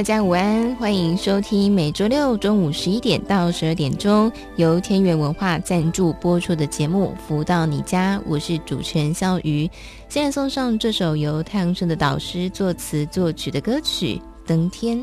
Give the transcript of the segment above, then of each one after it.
大家午安，欢迎收听每周六中午十一点到十二点钟由天元文化赞助播出的节目《福到你家》，我是主持人肖瑜。现在送上这首由太阳神的导师作词作曲的歌曲《登天》。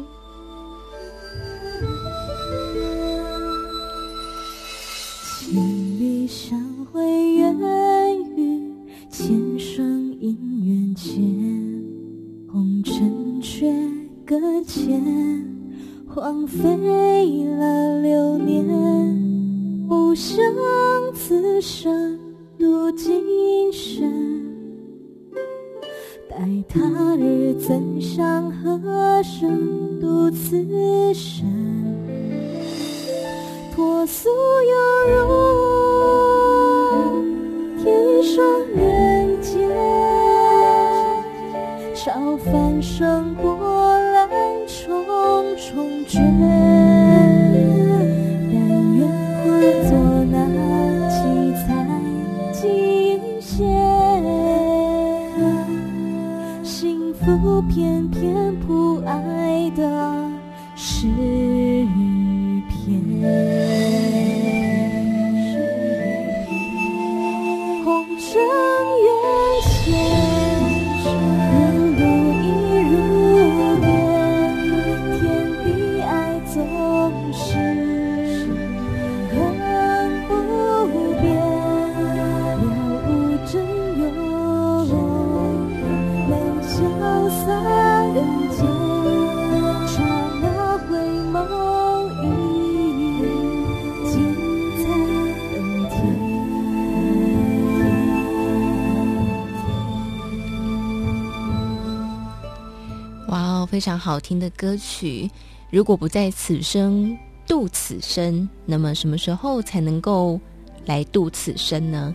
常好听的歌曲。如果不在此生度此生，那么什么时候才能够来度此生呢？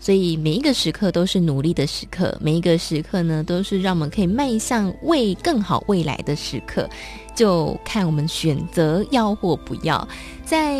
所以每一个时刻都是努力的时刻，每一个时刻呢，都是让我们可以迈向为更好未来的时刻。就看我们选择要或不要。在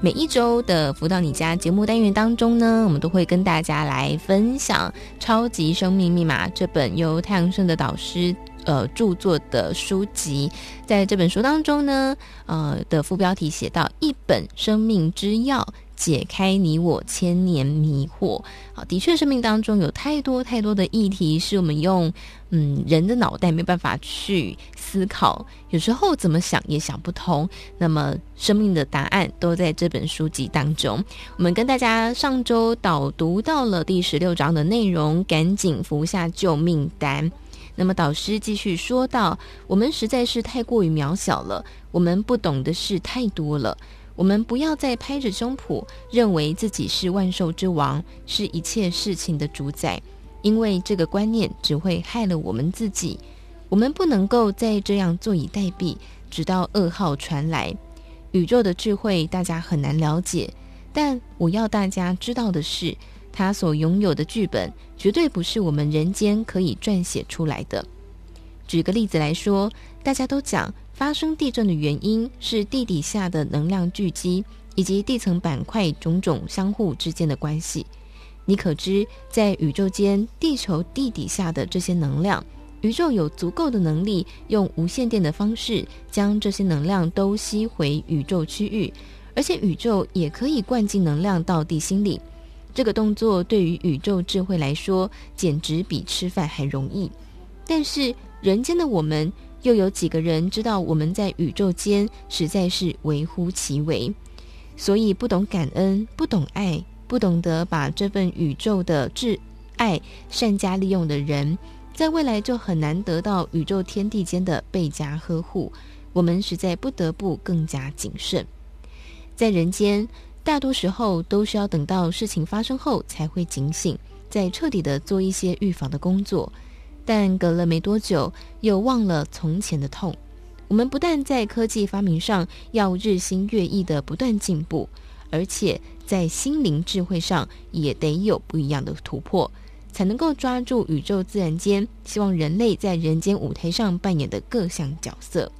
每一周的福到你家节目单元当中呢，我们都会跟大家来分享《超级生命密码》这本由太阳盛的导师。呃，著作的书籍，在这本书当中呢，呃的副标题写到“一本生命之药，解开你我千年迷惑”。好，的确，生命当中有太多太多的议题，是我们用嗯人的脑袋没办法去思考，有时候怎么想也想不通。那么，生命的答案都在这本书籍当中。我们跟大家上周导读到了第十六章的内容，赶紧服下救命丹。那么导师继续说道：“我们实在是太过于渺小了，我们不懂的事太多了。我们不要再拍着胸脯，认为自己是万兽之王，是一切事情的主宰，因为这个观念只会害了我们自己。我们不能够再这样坐以待毙，直到噩耗传来。宇宙的智慧大家很难了解，但我要大家知道的是。”他所拥有的剧本绝对不是我们人间可以撰写出来的。举个例子来说，大家都讲发生地震的原因是地底下的能量聚集以及地层板块种种相互之间的关系。你可知，在宇宙间，地球地底下的这些能量，宇宙有足够的能力用无线电的方式将这些能量都吸回宇宙区域，而且宇宙也可以灌进能量到地心里。这个动作对于宇宙智慧来说，简直比吃饭还容易。但是人间的我们，又有几个人知道我们在宇宙间实在是微乎其微？所以不懂感恩，不懂爱，不懂得把这份宇宙的挚爱善加利用的人，在未来就很难得到宇宙天地间的倍加呵护。我们实在不得不更加谨慎，在人间。大多时候都需要等到事情发生后才会警醒，再彻底的做一些预防的工作。但隔了没多久，又忘了从前的痛。我们不但在科技发明上要日新月异的不断进步，而且在心灵智慧上也得有不一样的突破，才能够抓住宇宙自然间希望人类在人间舞台上扮演的各项角色。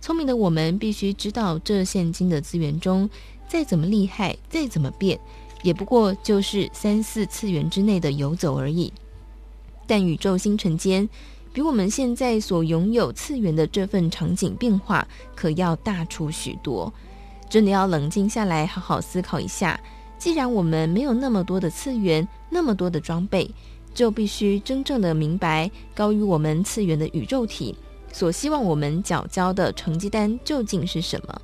聪明的我们必须知道，这现今的资源中，再怎么厉害，再怎么变，也不过就是三四次元之内的游走而已。但宇宙星辰间，比我们现在所拥有次元的这份场景变化，可要大出许多。真的要冷静下来，好好思考一下。既然我们没有那么多的次元，那么多的装备，就必须真正的明白，高于我们次元的宇宙体所希望我们缴交的成绩单究竟是什么。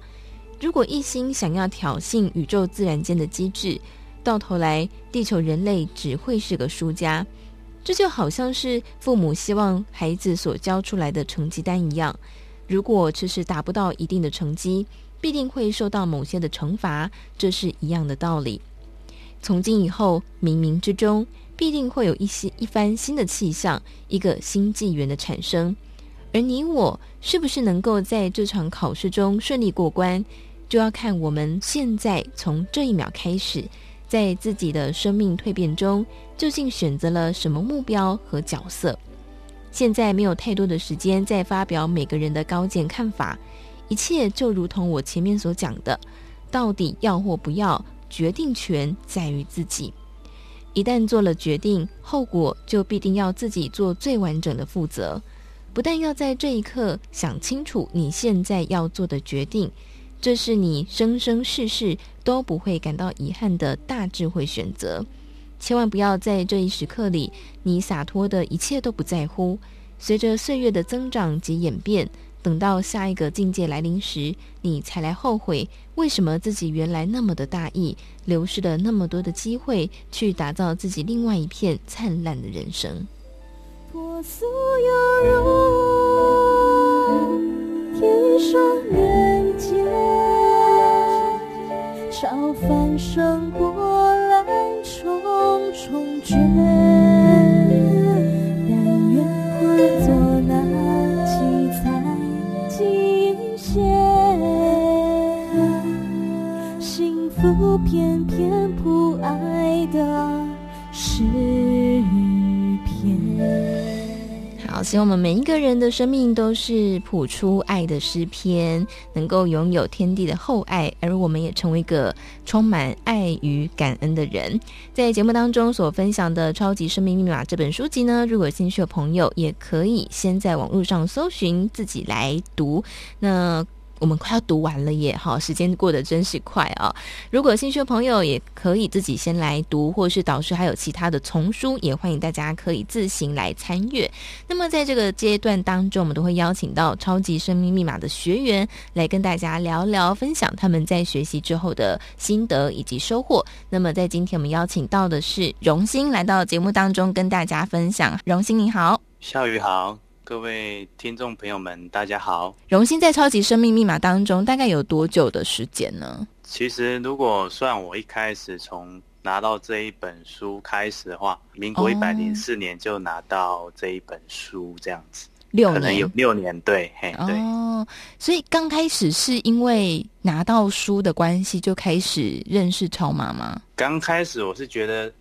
如果一心想要挑衅宇宙自然间的机制，到头来，地球人类只会是个输家。这就好像是父母希望孩子所交出来的成绩单一样，如果迟迟达不到一定的成绩，必定会受到某些的惩罚，这是一样的道理。从今以后，冥冥之中必定会有一些一番新的气象，一个新纪元的产生，而你我是不是能够在这场考试中顺利过关，就要看我们现在从这一秒开始。在自己的生命蜕变中，究竟选择了什么目标和角色？现在没有太多的时间再发表每个人的高见看法，一切就如同我前面所讲的，到底要或不要，决定权在于自己。一旦做了决定，后果就必定要自己做最完整的负责。不但要在这一刻想清楚你现在要做的决定。这是你生生世世都不会感到遗憾的大智慧选择，千万不要在这一时刻里，你洒脱的一切都不在乎。随着岁月的增长及演变，等到下一个境界来临时，你才来后悔，为什么自己原来那么的大意，流失了那么多的机会，去打造自己另外一片灿烂的人生。婆娑有如天上月。朝凡圣波澜，重重卷，但愿化作那七彩金线，幸福偏偏不安希望我们每一个人的生命都是谱出爱的诗篇，能够拥有天地的厚爱，而我们也成为一个充满爱与感恩的人。在节目当中所分享的《超级生命密码》这本书籍呢，如果有兴趣的朋友，也可以先在网络上搜寻，自己来读。那。我们快要读完了耶，好，时间过得真是快啊！如果有兴趣的朋友，也可以自己先来读，或是导师还有其他的丛书，也欢迎大家可以自行来参阅。那么在这个阶段当中，我们都会邀请到超级生命密码的学员来跟大家聊聊，分享他们在学习之后的心得以及收获。那么在今天我们邀请到的是榕炘来到节目当中跟大家分享。榕炘你好，夏宇好。各位听众朋友们，大家好。荣幸在超级生命密码当中大概有多久的时间呢？其实，如果算我一开始从拿到这一本书开始的话，民国一百零四年就拿到这一本书，这样子，六年，可能有六年，对，嘿，对。哦，所以刚开始是因为拿到书的关系就开始认识超妈妈？刚开始我是觉得。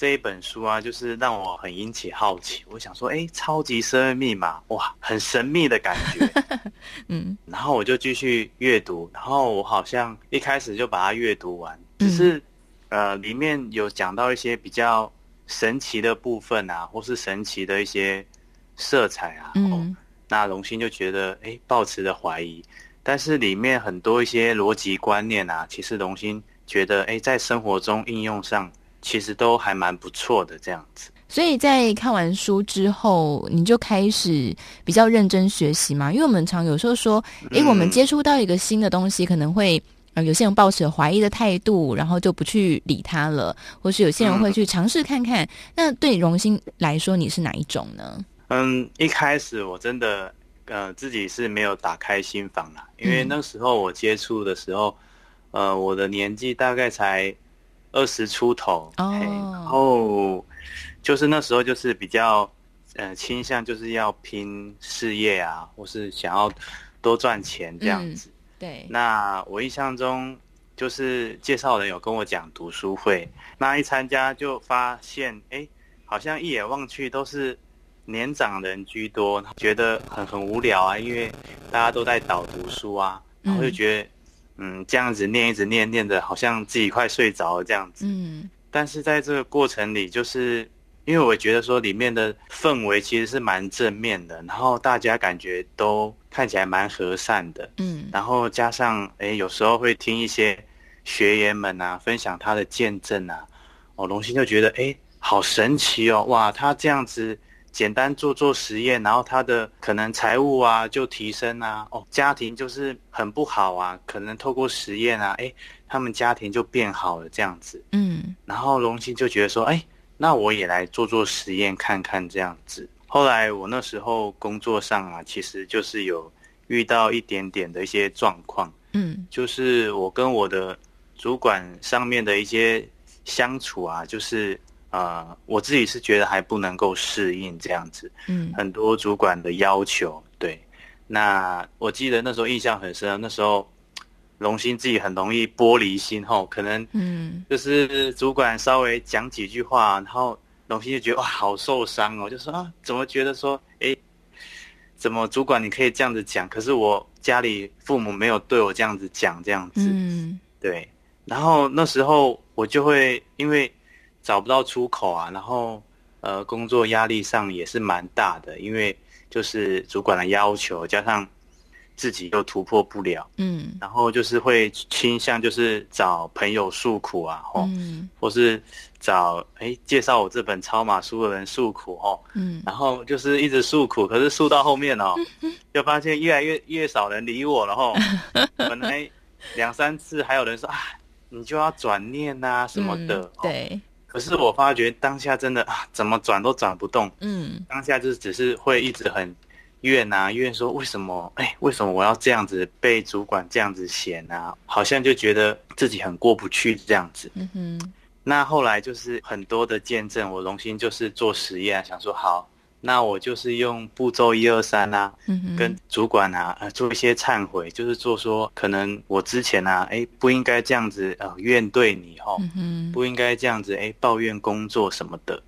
这一本书啊，就是让我很引起好奇。我想说，哎，超级生命密码，哇，很神秘的感觉。嗯，然后我就继续阅读，然后我好像一开始就把它阅读完。只是，嗯、呃，里面有讲到一些比较神奇的部分啊，或是神奇的一些色彩啊。嗯，哦、那榕炘就觉得，哎，抱持着怀疑。但是里面很多一些逻辑观念啊，其实榕炘觉得，哎，在生活中应用上。其实都还蛮不错的，这样子。所以在看完书之后，你就开始比较认真学习嘛？因为我们常有时候说，诶，我们接触到一个新的东西，可能会呃，有些人抱持怀疑的态度，然后就不去理它了，或是有些人会去尝试看看。嗯、那对荣兴来说，你是哪一种呢？嗯，一开始我真的呃自己是没有打开心房啦，因为那时候我接触的时候，呃，我的年纪大概才。二十出头哦，然后就是那时候就是比较呃倾向就是要拼事业啊，或是想要多赚钱这样子。嗯、对，那我印象中就是介绍人有跟我讲读书会，那一参加就发现，哎，好像一眼望去都是年长人居多，觉得很很无聊啊，因为大家都在导读书啊，然后就觉得。嗯嗯，这样子念一直念念的，好像自己快睡着了这样子。嗯，但是在这个过程里，就是因为我觉得说里面的氛围其实是蛮正面的，然后大家感觉都看起来蛮和善的。嗯，然后加上诶，有时候会听一些学员们啊分享他的见证啊，哦，龙心就觉得诶，好神奇哦，哇，他这样子。简单做做实验，然后他的可能财务啊就提升啊，哦，家庭就是很不好啊，可能透过实验啊，哎，他们家庭就变好了这样子。嗯，然后荣兴就觉得说，哎，那我也来做做实验看看这样子。后来我那时候工作上啊，其实就是有遇到一点点的一些状况，嗯，就是我跟我的主管上面的一些相处啊，就是。啊、呃，我自己是觉得还不能够适应这样子，嗯，很多主管的要求，对。那我记得那时候印象很深，那时候龙心自己很容易玻璃心吼，可能嗯，就是主管稍微讲几句话，然后龙心就觉得哇，好受伤哦，就说啊，怎么觉得说，哎，怎么主管你可以这样子讲，可是我家里父母没有对我这样子讲这样子，嗯，对。然后那时候我就会因为。找不到出口啊，然后呃，工作压力上也是蛮大的，因为就是主管的要求，加上自己又突破不了，嗯，然后就是会倾向就是找朋友诉苦啊，吼，嗯，或是找哎介绍我这本超码书的人诉苦，吼，嗯，然后就是一直诉苦，可是诉到后面哦，就发现越来越越少人理我了，吼，本来两三次还有人说啊，你就要转念啊什么的，嗯，对。可是我发觉当下真的啊，怎么转都转不动。嗯，当下就是只是会一直很怨啊，怨说为什么？哎，为什么我要这样子被主管这样子嫌啊？好像就觉得自己很过不去这样子。嗯哼。那后来就是很多的见证，我荣幸就是做实验，想说好。那我就是用步骤一二三啊，跟主管啊，呃，做一些忏悔，就是做说，可能我之前啊，哎，不应该这样子，呃，怨对你哈，不应该这样子，哎，抱怨工作什么的，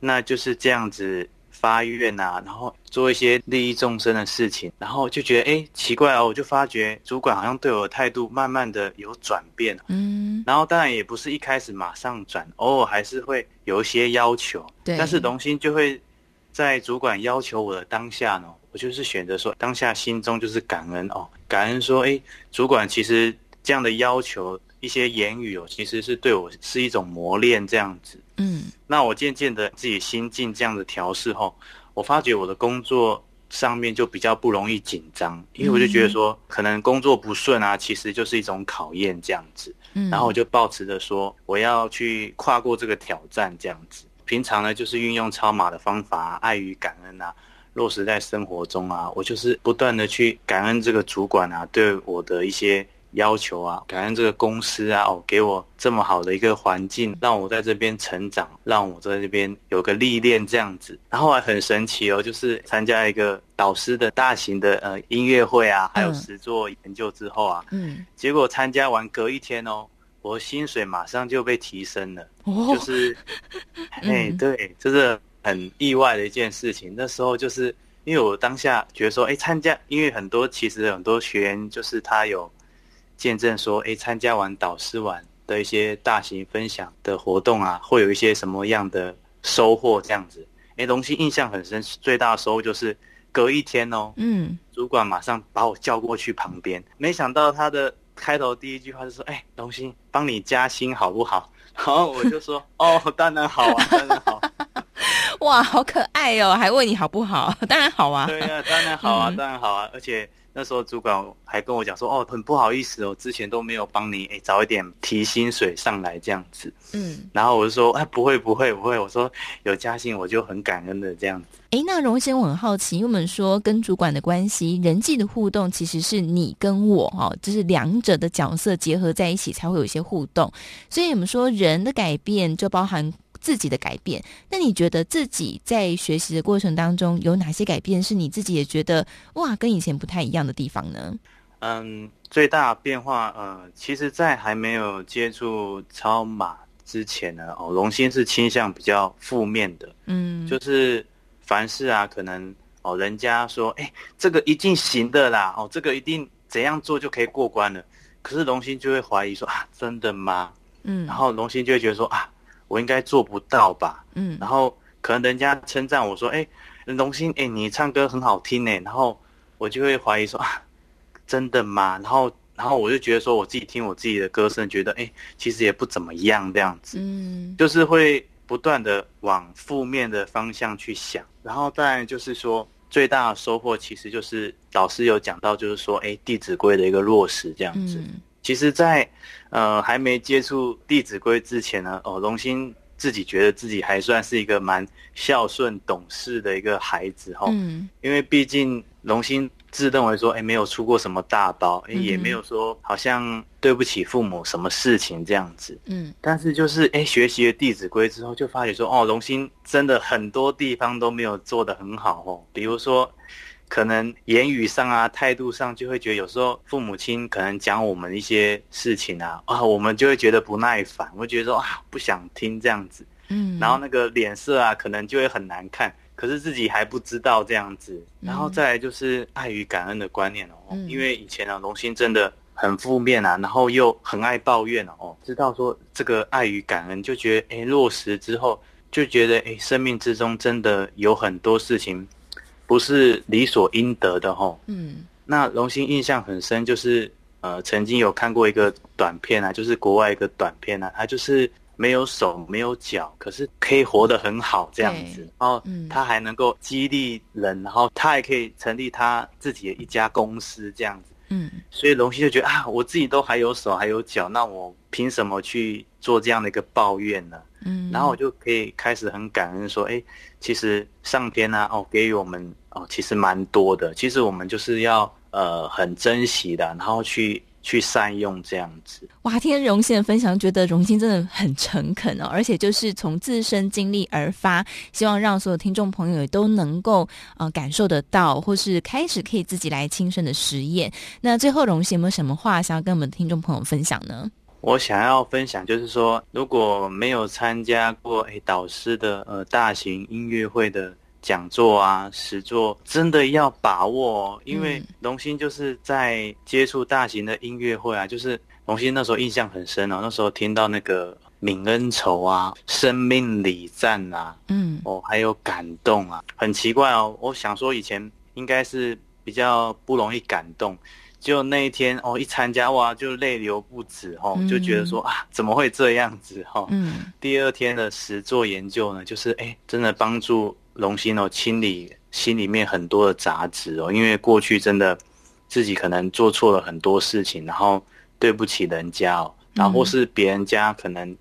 那就是这样子发愿啊，然后做一些利益众生的事情，然后就觉得，哎，奇怪哦，我就发觉主管好像对我的态度慢慢的有转变，嗯，然后当然也不是一开始马上转，偶尔还是会有一些要求，对，但是龙心就会。在主管要求我的当下呢，我就是选择说，当下心中就是感恩哦，感恩说，哎，主管其实这样的要求，一些言语哦，其实是对我是一种磨练这样子。嗯，那我渐渐的自己心境这样的调试后，我发觉我的工作上面就比较不容易紧张，因为我就觉得说，可能工作不顺啊，其实就是一种考验这样子。嗯，然后我就抱持着说，我要去跨过这个挑战这样子。平常呢，就是运用超码的方法，爱与感恩啊，落实在生活中啊。我就是不断的去感恩这个主管啊，对我的一些要求啊，感恩这个公司啊，哦，给我这么好的一个环境，让我在这边成长，让我在这边有个历练这样子。然后还很神奇哦，就是参加一个导师的大型的呃音乐会啊，还有实作研究之后啊，嗯，结果参加完隔一天哦。我薪水马上就被提升了，哦、就是，哎、嗯，对，就是很意外的一件事情。那时候就是因为我当下觉得说，哎，参加，因为很多其实很多学员就是他有见证说，哎，参加完导师完的一些大型分享的活动啊，会有一些什么样的收获这样子。哎，东西印象很深，最大的收获就是隔一天哦，嗯，主管马上把我叫过去旁边，没想到他的。开头第一句话就说：“哎，龙兴，帮你加薪好不好？” 然后我就说：“哦，当然好啊，当然好。”哇，好可爱哦，还问你好不好？当然好啊。对啊，当然好啊，嗯、当然好啊。而且那时候主管还跟我讲说，哦，很不好意思哦，之前都没有帮你哎早一点提薪水上来这样子。嗯，然后我就说，哎，不会不会不会，我说有加薪我就很感恩的这样子。哎，那荣先，我很好奇，因为我们说跟主管的关系、人际的互动，其实是你跟我哈，就是两者的角色结合在一起才会有一些互动。所以我们说人的改变就包含。自己的改变，那你觉得自己在学习的过程当中有哪些改变是你自己也觉得哇，跟以前不太一样的地方呢？嗯，最大变化呃，其实，在还没有接触超马之前呢，哦，龙心是倾向比较负面的，嗯，就是凡事啊，可能哦，人家说哎，这个一定行的啦，哦，这个一定怎样做就可以过关了，可是龙心就会怀疑说啊，真的吗？嗯，然后龙心就会觉得说啊。我应该做不到吧？嗯，然后可能人家称赞我说：“哎，龙心，哎，你唱歌很好听哎。”然后我就会怀疑说：“啊，真的吗？”然后，然后我就觉得说，我自己听我自己的歌声，觉得哎，其实也不怎么样这样子。嗯，就是会不断的往负面的方向去想。然后当然就是说，最大的收获其实就是导师有讲到，就是说，哎，《弟子规》的一个落实这样子。嗯其实在，在呃还没接触《弟子规》之前呢，哦，龙心自己觉得自己还算是一个蛮孝顺、懂事的一个孩子哈。嗯。因为毕竟龙心自认为说，哎，没有出过什么大包，也没有说好像对不起父母什么事情这样子。嗯。但是就是哎，学习了《弟子规》之后，就发觉说，哦，龙心真的很多地方都没有做得很好哦，比如说。可能言语上啊，态度上就会觉得有时候父母亲可能讲我们一些事情啊，啊，我们就会觉得不耐烦，会觉得说啊，不想听这样子，嗯，然后那个脸色啊，可能就会很难看，可是自己还不知道这样子，然后再来就是爱与感恩的观念哦，嗯、因为以前啊，龙心真的很负面啊，然后又很爱抱怨哦，知道说这个爱与感恩，就觉得哎，落实之后就觉得哎，生命之中真的有很多事情。不是理所应得的吼。嗯，那龙心印象很深，就是呃，曾经有看过一个短片啊，就是国外一个短片啊，他就是没有手没有脚，可是可以活得很好这样子。然后他还能够激励人，然后他还可以成立他自己的一家公司这样子。嗯，所以龙心就觉得啊，我自己都还有手还有脚，那我凭什么去做这样的一个抱怨呢？嗯，然后我就可以开始很感恩说，哎，其实上天啊，哦，给予我们。哦，其实蛮多的。其实我们就是要呃很珍惜的，然后去去善用这样子。哇，听荣幸的分享，觉得荣幸真的很诚恳哦，而且就是从自身经历而发，希望让所有听众朋友也都能够呃感受得到，或是开始可以自己来亲身的实验。那最后，荣幸有没有什么话想要跟我们听众朋友分享呢？我想要分享就是说，如果没有参加过诶导师的呃大型音乐会的。讲座啊，实作真的要把握，哦因为龙心就是在接触大型的音乐会啊，就是龙心那时候印象很深哦，那时候听到那个泯恩仇啊，生命礼赞啊，嗯，哦，还有感动啊，很奇怪哦，我想说以前应该是比较不容易感动，就那一天哦，一参加哇，就泪流不止哦，就觉得说啊，怎么会这样子哈？嗯，第二天的实作研究呢，就是哎，真的帮助。龙心哦，清理心里面很多的杂质哦，因为过去真的自己可能做错了很多事情，然后对不起人家哦，然后或是别人家可能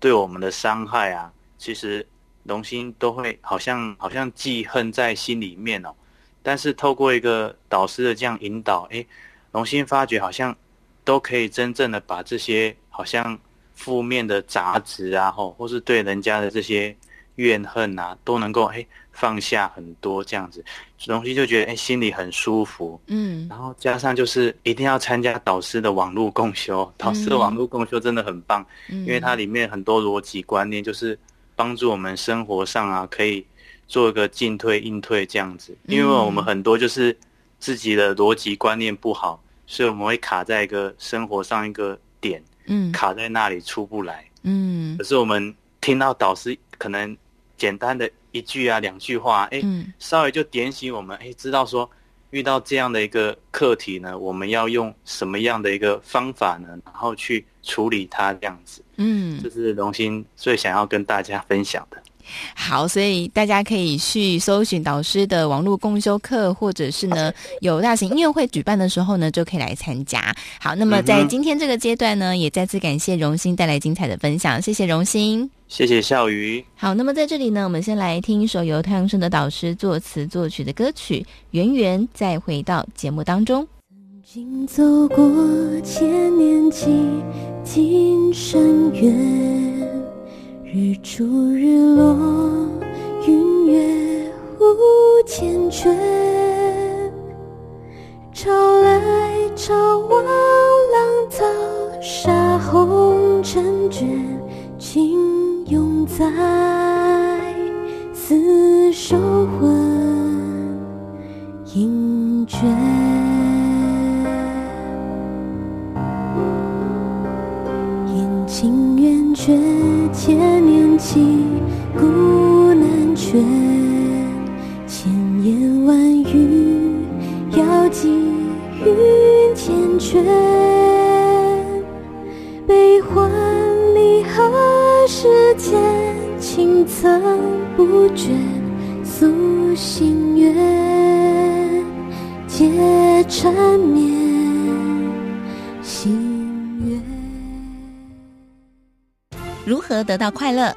对我们的伤害啊，其实龙心都会好像好像记恨在心里面哦。但是透过一个导师的这样引导，诶，龙心发觉好像都可以真正的把这些好像负面的杂质啊，或，或是对人家的这些。怨恨啊，都能够哎放下很多这样子，东西就觉得哎心里很舒服，嗯，然后加上就是一定要参加导师的网络共修，导师的网络共修真的很棒，嗯，因为它里面很多逻辑观念就是帮助我们生活上啊可以做一个进退应退这样子，因为我们很多就是自己的逻辑观念不好，所以我们会卡在一个生活上一个点，嗯，卡在那里出不来，嗯，可是我们听到导师可能。简单的一句啊，两句话，哎，稍微就点醒我们，哎，知道说遇到这样的一个课题呢，我们要用什么样的一个方法呢？然后去处理它这样子。嗯，这是荣兴最想要跟大家分享的。好，所以大家可以去搜寻导师的网络共修课，或者是呢有大型音乐会举办的时候呢，就可以来参加。好，那么在今天这个阶段呢，也再次感谢榕炘带来精彩的分享，谢谢榕炘，谢谢笑鱼。好，那么在这里呢，我们先来听一首由太阳盛德导师作词作曲的歌曲《圆圆》，再回到节目当中。曾经走过千年几经深渊，日出日落，云月无缱绻，潮来潮往，浪淘沙红尘卷，情永在，厮守魂萦诀。情圆缺，年契，古难全。千言万语，要寄云纤阙。悲欢离合世间，情曾不绝。诉心愿，皆缠绵。心愿如何得到快乐？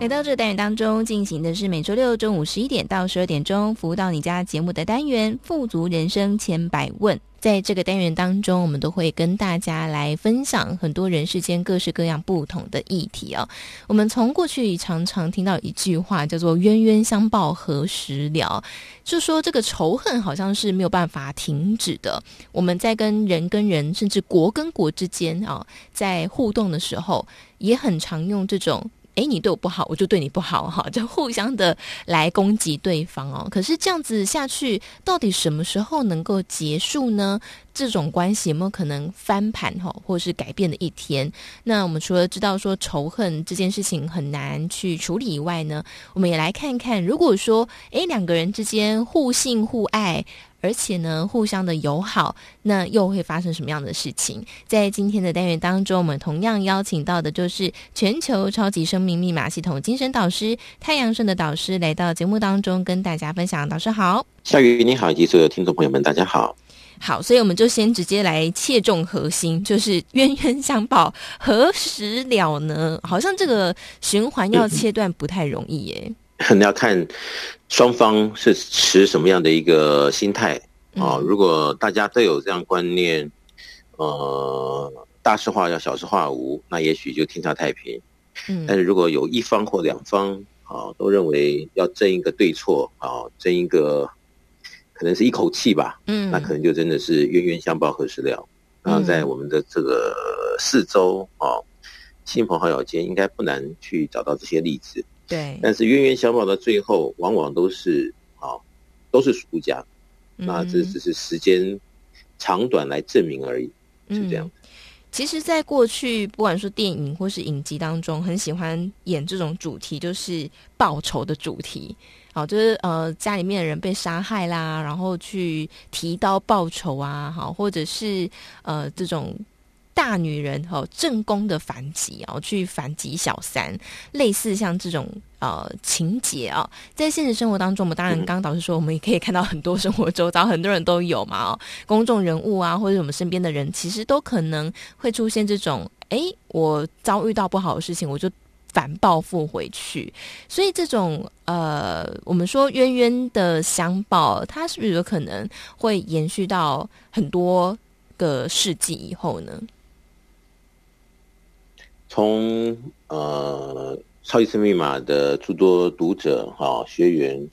来到这个单元当中，进行的是每周六中午十一点到十二点钟，服务到你家节目的单元《富足人生千百问》。在这个单元当中，我们都会跟大家来分享很多人世间各式各样不同的议题哦。我们从过去常常听到一句话，叫做“冤冤相报何时了”，就说这个仇恨好像是没有办法停止的。我们在跟人跟人，甚至国跟国之间啊，在互动的时候，也很常用这种。诶，你对我不好，我就对你不好，哈，就互相的来攻击对方哦。可是这样子下去，到底什么时候能够结束呢？这种关系有没有可能翻盘哈，或是改变的一天？那我们除了知道说仇恨这件事情很难去处理以外呢，我们也来看看，如果说诶，两个人之间互信互爱。而且呢，互相的友好，那又会发生什么样的事情？在今天的单元当中，我们同样邀请到的就是全球超级生命密码系统精神导师太阳盛的导师来到节目当中，跟大家分享。导师好，夏雨你好，以及所有听众朋友们，大家好。好，所以我们就先直接来切中核心，就是冤冤相报何时了呢？好像这个循环要切断不太容易耶。你要看双方是持什么样的一个心态啊？如果大家都有这样观念，呃，大事化小，小事化无，那也许就天下太平。嗯，但是如果有一方或两方啊，都认为要争一个对错啊，争一个可能是一口气吧，嗯，那可能就真的是冤冤相报何时了。然后在我们的这个四周啊，亲朋好友间，应该不难去找到这些例子。对，但是冤冤相报到最后，往往都是啊，都是输家。嗯、那这只是时间长短来证明而已，是这样。嗯、其实，在过去，不管说电影或是影集当中，很喜欢演这种主题，就是报仇的主题。好，就是呃，家里面的人被杀害啦，然后去提刀报仇啊，好，或者是呃这种。大女人哦，正宫的反击哦，去反击小三，类似像这种呃情节啊，在现实生活当中，我们当然刚刚导师说，我们也可以看到很多生活周遭很多人都有嘛哦，公众人物啊，或者我们身边的人，其实都可能会出现这种，哎，我遭遇到不好的事情，我就反报复回去，所以这种呃，我们说冤冤的相报，它是不是有可能会延续到很多个世纪以后呢？从呃，超级生命密码的诸多读者哈、哦、学员，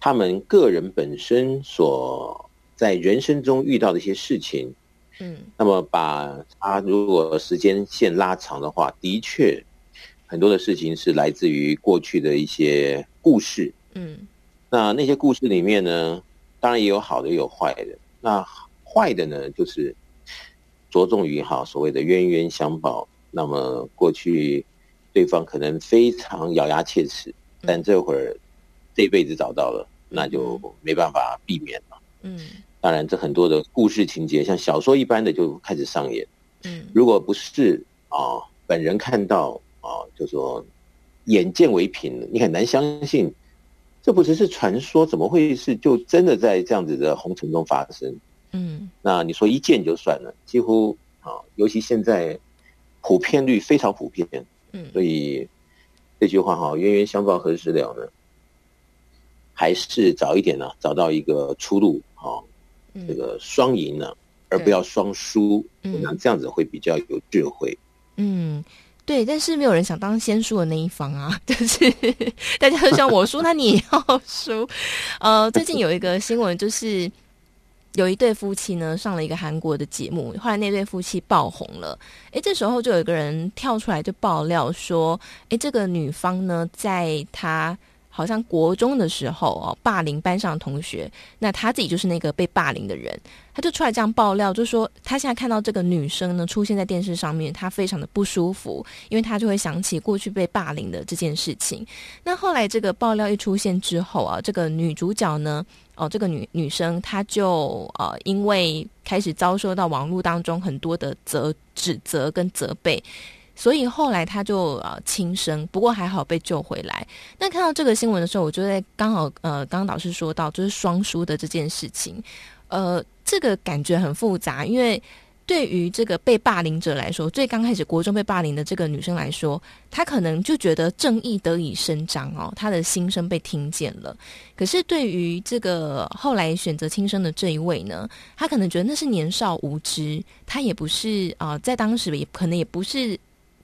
他们个人本身所在人生中遇到的一些事情，嗯，那么把他如果时间线拉长的话，的确很多的事情是来自于过去的一些故事，嗯，那那些故事里面呢，当然也有好的，也有坏的。那坏的呢，就是着重于哈所谓的冤冤相报。那么过去对方可能非常咬牙切齿，但这会儿这辈子找到了，那就没办法避免了。嗯，当然这很多的故事情节，像小说一般的就开始上演。嗯，如果不是啊，本人看到啊，就说眼见为凭，你很难相信，这不只是传说，怎么会是就真的在这样子的红尘中发生？嗯，那你说一见就算了，几乎啊，尤其现在普遍率非常普遍，嗯，所以这句话哈，冤冤相报何时了呢？还是早一点呢，找到一个出路啊，这个双赢呢，而不要双输，那这样子会比较有智慧。嗯，对，但是没有人想当先输的那一方啊，就是大家都想我输，那你也要输。呃，最近有一个新闻就是。有一对夫妻呢，上了一个韩国的节目，后来那对夫妻爆红了。诶，这时候就有一个人跳出来就爆料说，诶，这个女方呢，在她。好像国中的时候哦，霸凌班上的同学，那她自己就是那个被霸凌的人，她就出来这样爆料，就说她现在看到这个女生呢出现在电视上面，她非常的不舒服，因为她就会想起过去被霸凌的这件事情。那后来这个爆料一出现之后啊，这个女主角呢，哦，这个女女生她就呃，因为开始遭受到网络当中很多的责指责跟责备。所以后来她就呃轻生，不过还好被救回来。那看到这个新闻的时候，我就在刚好呃，刚刚导师说到就是双输的这件事情，呃，这个感觉很复杂，因为对于这个被霸凌者来说，最刚开始国中被霸凌的这个女生来说，她可能就觉得正义得以伸张哦，她的心声被听见了。可是对于这个后来选择轻生的这一位呢，她可能觉得那是年少无知，她也不是啊、在当时也可能也不是。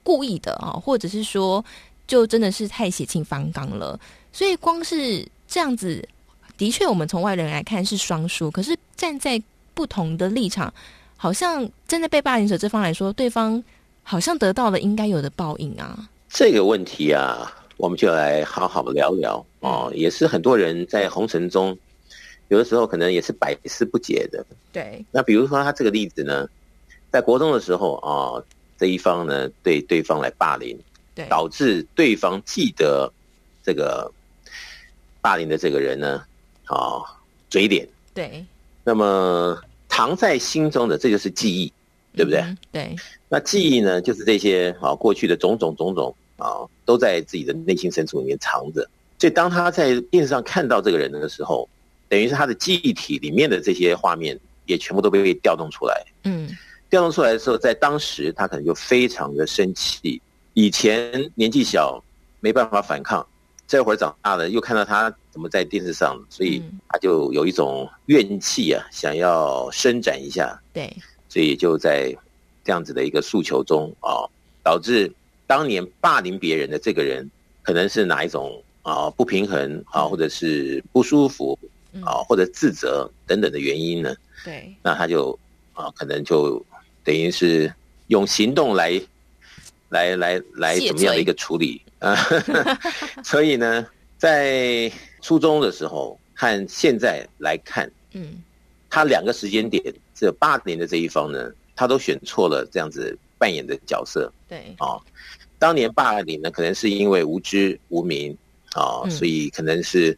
故意的啊，或者是说，就真的是太血气方刚了。所以光是这样子，的确我们从外人来看是双输。可是站在不同的立场，好像站在被霸凌者这方来说，对方好像得到了应该有的报应啊。这个问题啊，我们就来好好的聊聊哦。也是很多人在红尘中，有的时候可能也是百思不解的。对。那比如说他这个例子呢，在国中的时候啊。这一方呢，对对方来霸凌，对，导致对方记得这个霸凌的这个人呢，啊、哦，嘴脸，对，那么藏在心中的这就是记忆，对不对？嗯、对，那记忆呢，就是这些啊、哦、过去的种种种种啊、哦，都在自己的内心深处里面藏着。所以当他在电视上看到这个人的时候，等于是他的记忆体里面的这些画面也全部都被调动出来。嗯。调动出来的时候，在当时他可能就非常的生气。以前年纪小没办法反抗，这会儿长大了又看到他怎么在电视上，所以他就有一种怨气啊，想要伸展一下。对，所以就在这样子的一个诉求中啊，导致当年霸凌别人的这个人，可能是哪一种啊不平衡啊，或者是不舒服啊，或者自责等等的原因呢？对，那他就啊，可能就。等于是用行动来，来来来怎么样的一个处理啊？所以呢，在初中的时候和现在来看，嗯，他两个时间点，这霸凌的这一方呢，他都选错了这样子扮演的角色。对啊，当年霸凌呢，可能是因为无知无明啊，所以可能是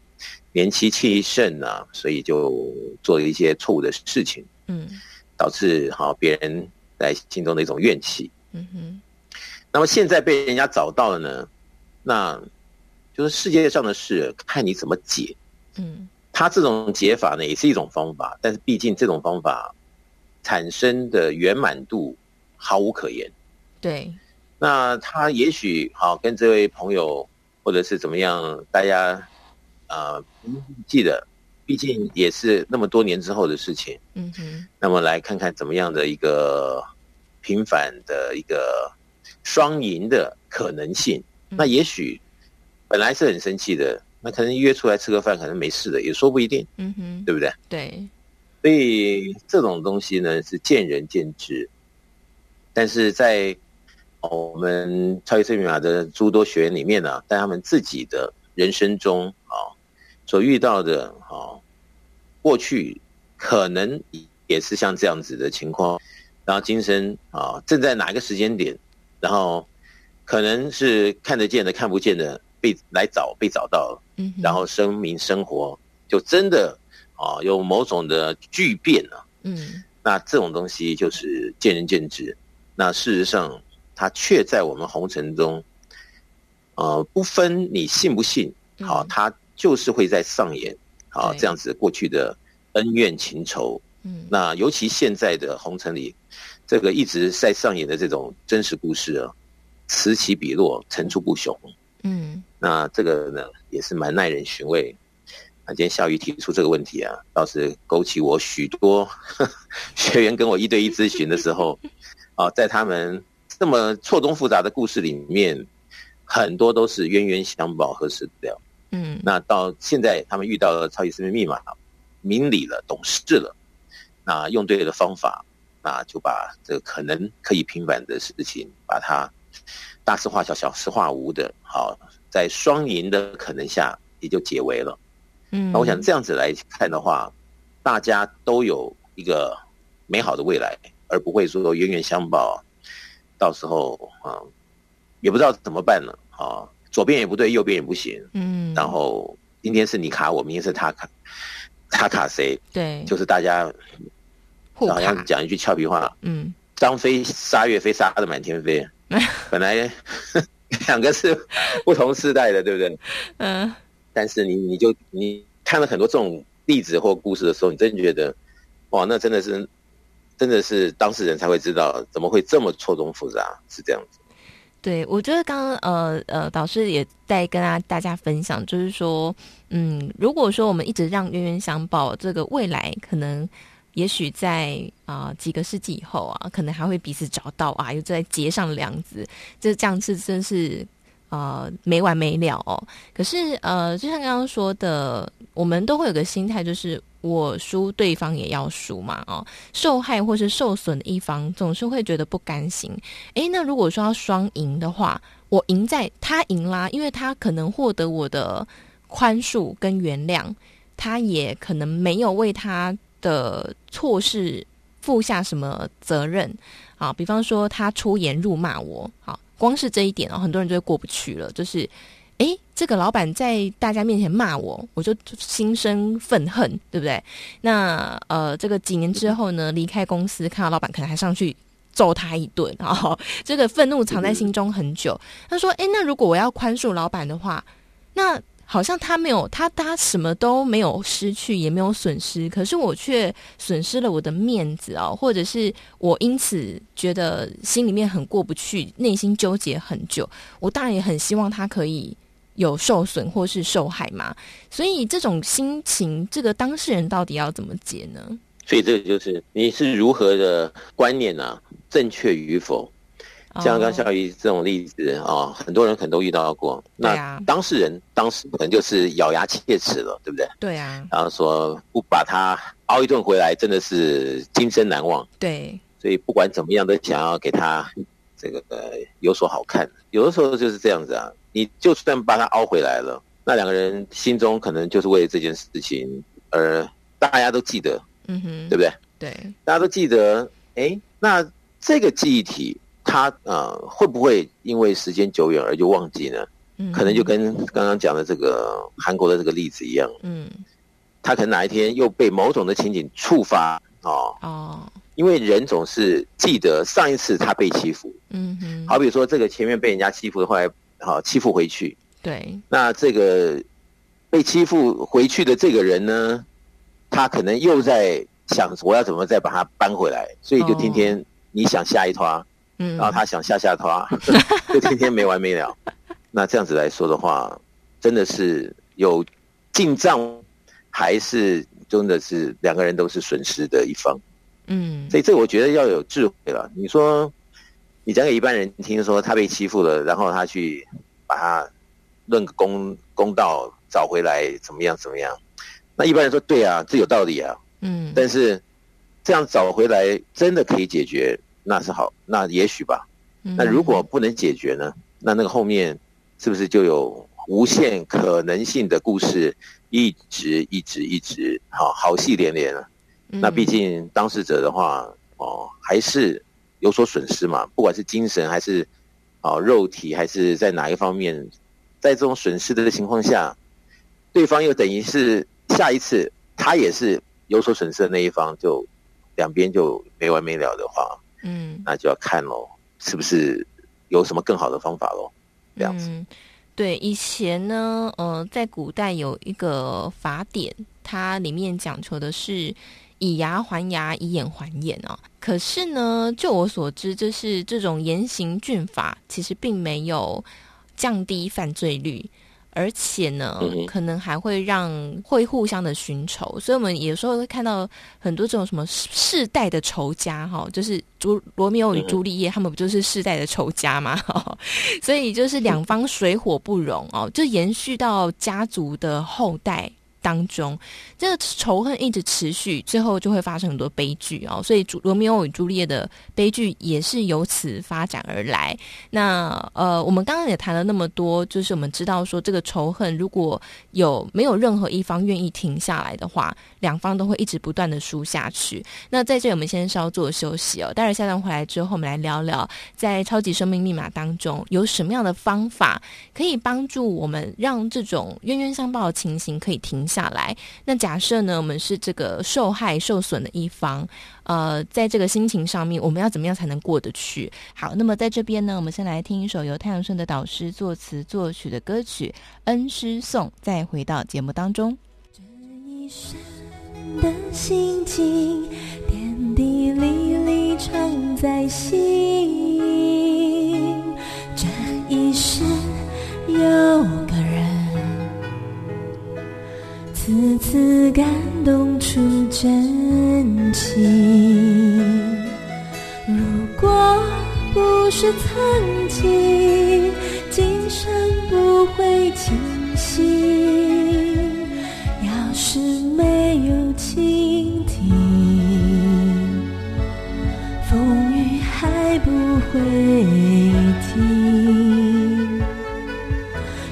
年轻气盛啊，所以就做了一些错误的事情，嗯，导致好别人。在心中的一种怨气，嗯哼。那么现在被人家找到了呢，那就是世界上的事，看你怎么解。嗯，他这种解法呢，也是一种方法，但是毕竟这种方法产生的圆满度毫无可言。对。那他也许好跟这位朋友，或者是怎么样，大家啊、呃、记得。毕竟也是那么多年之后的事情，嗯哼。那么来看看怎么样的一个平凡的一个双赢的可能性。那也许本来是很生气的，那可能约出来吃个饭，可能没事的，也说不一定，嗯哼，对不对？对。所以这种东西呢是见仁见智，但是在我们超级生命密码的诸多学员里面呢、啊，在他们自己的人生中啊。所遇到的啊，过去可能也是像这样子的情况，然后今生啊，正在哪一个时间点然后可能是看得见的、看不见的被来找、被找到了，嗯，然后生命生活就真的啊有某种的巨变了，嗯，那这种东西就是见仁见智。那事实上，它却在我们红尘中，呃，不分你信不信，好，它就是会在上演，好，这样子过去的恩怨情仇。嗯，那尤其现在的红尘里，这个一直在上演的这种真实故事啊，此起彼落，层出不穷。嗯，那这个呢，也是蛮耐人寻味。啊，今天笑宇提出这个问题啊，倒是勾起我许多呵 学员跟我一对一咨询的时候，啊，在他们这么错综复杂的故事里面，很多都是冤冤相报何时了。嗯，那到现在他们遇到了超级生命密码，明理了，懂事了。那用对了方法，那就把这个可能可以平反的事情，把它大事化小，小事化无的，好，在双赢的可能下，也就解围了。嗯，那我想这样子来看的话，大家都有一个美好的未来，而不会说冤冤相报，到时候啊，也不知道怎么办了啊，左边也不对，右边也不行。嗯，然后今天是你卡我，明天是他卡，他卡谁？对，就是大家。好像讲一句俏皮话，嗯，张飞杀岳飞杀的满天飞，本来 两个是不同时代的，对不对？嗯，但是你你就你看了很多这种例子或故事的时候，你真觉得，哇，那真的是真的是当事人才会知道，怎么会这么错综复杂，是这样子。对，我觉得刚刚呃呃，导师也在跟大大家分享，就是说，嗯，如果说我们一直让冤冤相报，这个未来可能。也许在啊、几个世纪以后啊，可能还会彼此找到啊，又在结上梁子，这这样子真是呃没完没了哦。可是呃，就像刚刚说的，我们都会有个心态，就是我输，对方也要输嘛。哦，受害或是受损的一方总是会觉得不甘心。诶，那如果说要双赢的话，我赢在他赢啦，因为他可能获得我的宽恕跟原谅，他也可能没有为他。的错事负下什么责任？啊，比方说他出言辱骂我，好，光是这一点哦，很多人就会过不去了。就是，诶，这个老板在大家面前骂我，我就心生愤恨，对不对？那呃，这个几年之后呢，离开公司，看到老板可能还上去揍他一顿，啊，这个愤怒藏在心中很久。他说，哎，那如果我要宽恕老板的话，那。好像他没有，他他什么都没有失去，也没有损失，可是我却损失了我的面子哦，或者是我因此觉得心里面很过不去，内心纠结很久。我当然也很希望他可以有受损或是受害嘛，所以这种心情，这个当事人到底要怎么解呢？所以这个就是你是如何的观念呢、啊？正确与否？像刚孝仪这种例子啊、哦，很多人可能都遇到过。那当事人当时可能就是咬牙切齿了，对不对？对啊。然后说不把他熬一顿回来，真的是今生难忘。对。所以不管怎么样，都想要给他这个呃有所好看。有的时候就是这样子啊，你就算把他熬回来了，那两个人心中可能就是为了这件事情而大家都记得，嗯哼，对不对？对。大家都记得，哎，那这个记忆体。他呃会不会因为时间久远而就忘记呢？嗯，可能就跟刚刚讲的这个韩国的这个例子一样。嗯，他可能哪一天又被某种的情景触发哦哦，因为人总是记得上一次他被欺负。嗯哼，好比说这个前面被人家欺负的话，后来好欺负回去。对，那这个被欺负回去的这个人呢，他可能又在想我要怎么再把他搬回来，所以就天天你想下一摊。嗯，然后他想吓吓他，就天天没完没了。那这样子来说的话，真的是有进账，还是真的是两个人都是损失的一方？嗯，所以这我觉得要有智慧了。你说，你讲给一般人听，说他被欺负了，然后他去把他论个公公道找回来，怎么样怎么样？那一般人说对啊，这有道理啊。嗯，但是这样找回来真的可以解决？那是好，那也许吧。那如果不能解决呢？那那个后面是不是就有无限可能性的故事，一直一直一直，好好戏连连啊？那毕竟当事者的话，哦，还是有所损失嘛。不管是精神还是哦，肉体还是在哪一方面，在这种损失的情况下，对方又等于是下一次他也是有所损失的那一方，就两边就没完没了的话，嗯，那就要看喽，是不是有什么更好的方法喽？这样子。嗯，对，以前呢，呃，在古代有一个法典，它里面讲求的是。以牙还牙，以眼还眼哦。可是呢，就我所知，就是这种严刑峻法，其实并没有降低犯罪率，而且呢，可能还会让会互相的寻仇。所以，我们有时候会看到很多这种什么世代的仇家，哈，就是朱罗密欧与朱丽叶，他们不就是世代的仇家吗？所以，就是两方水火不容哦，就延续到家族的后代。当中，这个仇恨一直持续，最后就会发生很多悲剧哦。所以，罗密欧与朱丽叶的悲剧也是由此发展而来。那呃，我们刚刚也谈了那么多，就是我们知道说，这个仇恨如果有没有任何一方愿意停下来的话，两方都会一直不断的输下去。那在这里，我们先稍作休息哦。待会下段回来之后，我们来聊聊在超级生命密码当中有什么样的方法可以帮助我们让这种冤冤相报的情形可以停下下来。那假设呢，我们是这个受害受损的一方，呃，在这个心情上面，我们要怎么样才能过得去？好，那么在这边呢，我们先来听一首由太阳盛的导师作词作曲的歌曲《恩师颂》，再回到节目当中。这一生的心情，点滴滴哩常在心。这一世有个人，次次感动出真情。如果不是曾经，今生不会清醒。要是没有倾听，风雨还不会停。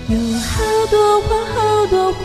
有好多话，好多话，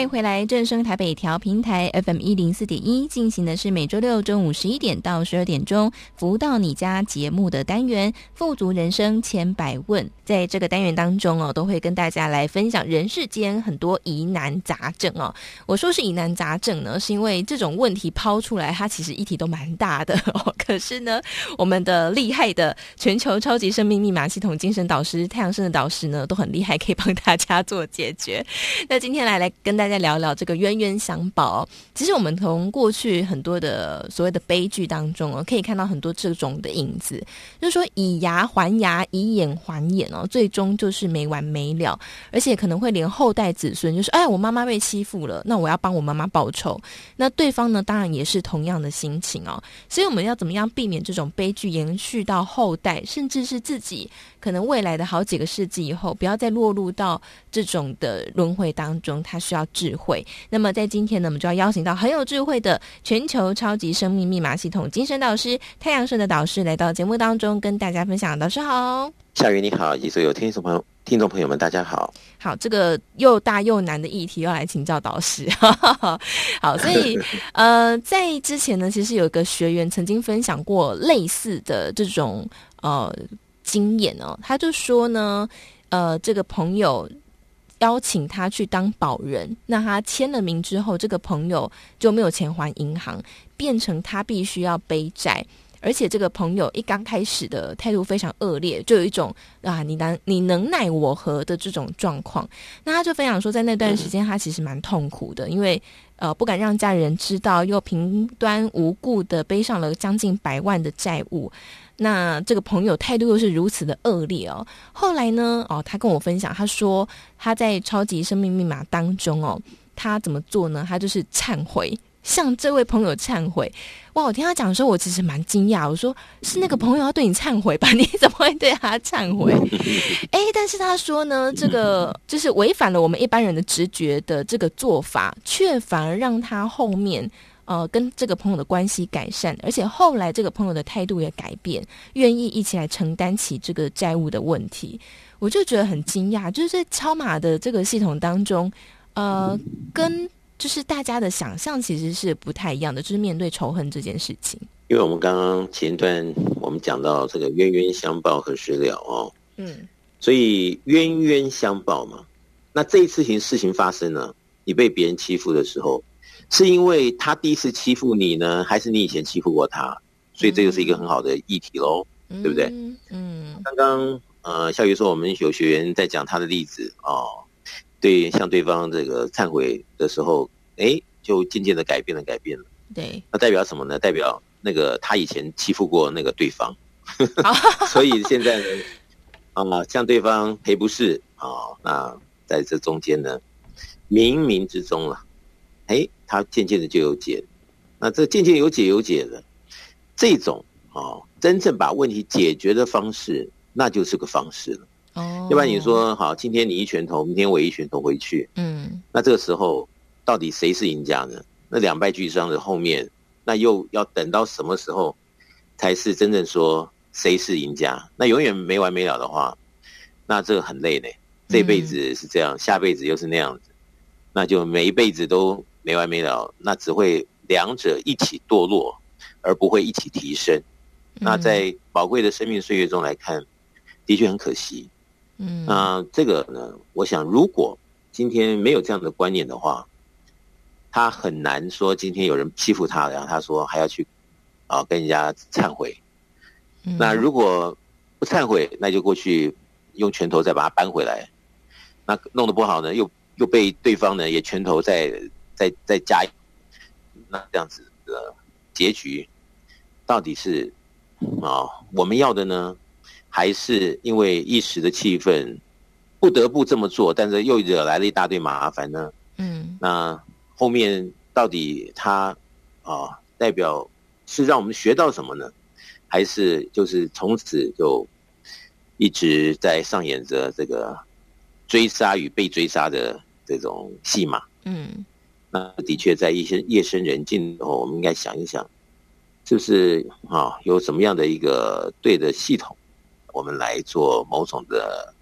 欢迎回来，正声台北调平台 FM 一零四点一，进行的是每周六中午十一点到十二点钟福到你家节目的单元《富足人生千百问》。在这个单元当中哦，都会跟大家来分享人世间很多疑难杂症哦。我说是疑难杂症呢，是因为这种问题抛出来，它其实议题都蛮大的哦。可是呢，我们的厉害的全球超级生命密码系统精神导师太阳盛德导师呢，都很厉害，可以帮大家做解决。那今天来来跟大家。聊聊这个冤冤相报。其实我们从过去很多的所谓的悲剧当中哦，可以看到很多这种的影子，就是说以牙还牙，以眼还眼哦，最终就是没完没了，而且可能会连后代子孙，就是哎，我妈妈被欺负了，那我要帮我妈妈报仇。那对方呢，当然也是同样的心情哦。所以我们要怎么样避免这种悲剧延续到后代，甚至是自己可能未来的好几个世纪以后，不要再落入到这种的轮回当中，它需要。智慧。那么在今天呢，我们就要邀请到很有智慧的全球超级生命密码系统精神导师太阳神的导师来到节目当中，跟大家分享。导师好，夏云你好，以及所有听众朋友、听众朋友们，大家好。好，这个又大又难的议题要来请教导师。好，所以 呃，在之前呢，其实有一个学员曾经分享过类似的这种呃经验哦，他就说呢，呃，这个朋友。邀请他去当保人，那他签了名之后，这个朋友就没有钱还银行，变成他必须要背债，而且这个朋友一刚开始的态度非常恶劣，就有一种啊，你能你能奈我何的这种状况。那他就分享说，在那段时间他其实蛮痛苦的，因为呃不敢让家人知道，又平端无故的背上了将近百万的债务。那这个朋友态度又是如此的恶劣哦。后来呢，哦，他跟我分享，他说他在超级生命密码当中哦，他怎么做呢？他就是忏悔。向这位朋友忏悔，哇！我听他讲的时候，我其实蛮惊讶。我说：“是那个朋友要对你忏悔吧？你怎么会对他忏悔？” 哎，但是他说呢，这个就是违反了我们一般人的直觉的这个做法，却反而让他后面呃跟这个朋友的关系改善，而且后来这个朋友的态度也改变，愿意一起来承担起这个债务的问题。我就觉得很惊讶，就是在超马的这个系统当中，呃，跟。就是大家的想象其实是不太一样的，就是面对仇恨这件事情。因为我们刚刚前段我们讲到这个冤冤相报何时了哦，嗯，所以冤冤相报嘛。那这一次情事情发生了，你被别人欺负的时候，是因为他第一次欺负你呢，还是你以前欺负过他？所以这就是一个很好的议题喽，嗯、对不对？嗯。刚刚呃，孝瑜说我们有学员在讲他的例子哦。对，向对方这个忏悔的时候，哎，就渐渐的改变了，改变了。对，那代表什么呢？代表那个他以前欺负过那个对方，所以现在呢，啊，向对方赔不是啊。那在这中间呢，冥冥之中了，哎，它渐渐的就有解。那这渐渐有解有解的这种哦，真正把问题解决的方式，那就是个方式了。哦，要不然你说好，今天你一拳头，明天我一拳头回去，嗯，那这个时候到底谁是赢家呢？那两败俱伤的后面，那又要等到什么时候才是真正说谁是赢家？那永远没完没了的话，那这个很累呢。这辈子是这样，下辈子又是那样子，那就每一辈子都没完没了，那只会两者一起堕落，而不会一起提升。那在宝贵的生命岁月中来看，的确很可惜。嗯，那这个呢？我想，如果今天没有这样的观念的话，他很难说今天有人欺负他，然后他说还要去啊跟人家忏悔。那如果不忏悔，那就过去用拳头再把他扳回来。那弄得不好呢，又又被对方呢也拳头再再再加。那这样子的结局到底是啊我们要的呢？还是因为一时的气氛，不得不这么做，但是又惹来了一大堆麻烦呢？嗯，那后面到底他啊代表是让我们学到什么呢？还是就是从此就一直在上演着这个追杀与被追杀的这种戏码？嗯，那的确在一些夜深人静的时候，我们应该想一想，就是啊有什么样的一个对的系统？我们来做某种的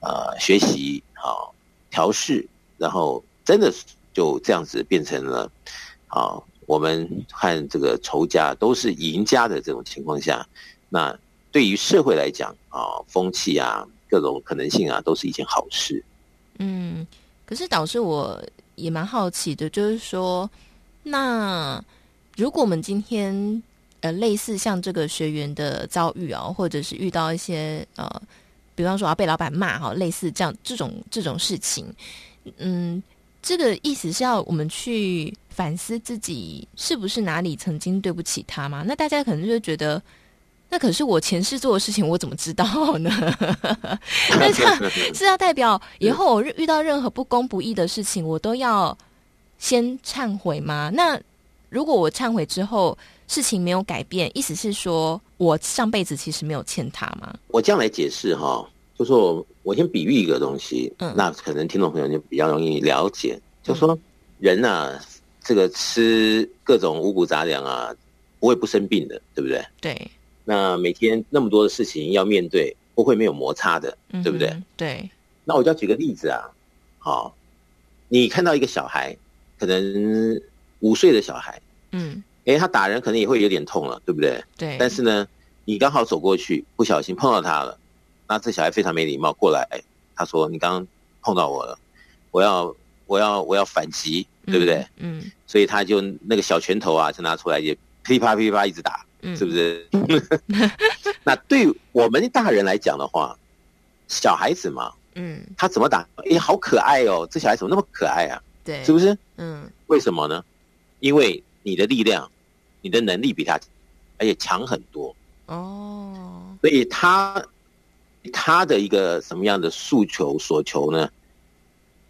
呃学习，啊调试，然后真的就这样子变成了，啊我们看这个仇家都是赢家的这种情况下，那对于社会来讲啊，风气啊，各种可能性啊，都是一件好事。嗯，可是导师我也蛮好奇的，就是说，那如果我们今天。呃，类似像这个学员的遭遇哦，或者是遇到一些呃，比方说要被老板骂哈，类似这样这种这种事情，嗯，这个意思是要我们去反思自己是不是哪里曾经对不起他吗？那大家可能就觉得，那可是我前世做的事情，我怎么知道呢？那这样是要代表以后我遇到任何不公不义的事情，我都要先忏悔吗？那如果我忏悔之后，事情没有改变，意思是说我上辈子其实没有欠他吗？我这样来解释哈，就说我先比喻一个东西，嗯，那可能听众朋友就比较容易了解。就说人啊，这个吃各种五谷杂粮啊，不会不生病的，对不对？对。那每天那么多的事情要面对，不会没有摩擦的，对不对？嗯，对。那我就要举个例子啊，好，你看到一个小孩，可能五岁的小孩，嗯。诶，他打人可能也会有点痛了，对不对？对。但是呢，你刚好走过去，不小心碰到他了，那这小孩非常没礼貌，过来，他说：“你刚刚碰到我了，我要，我要，我要反击，对不对？”嗯。嗯，所以他就那个小拳头啊，就拿出来，也噼啪噼啪一直打，嗯、是不是？那对我们大人来讲的话，小孩子嘛，嗯，他怎么打？哎，好可爱哦！这小孩怎么那么可爱啊？对，是不是？嗯，为什么呢？因为你的力量、你的能力比他而且强很多哦，所以他他的一个什么样的诉求、所求呢？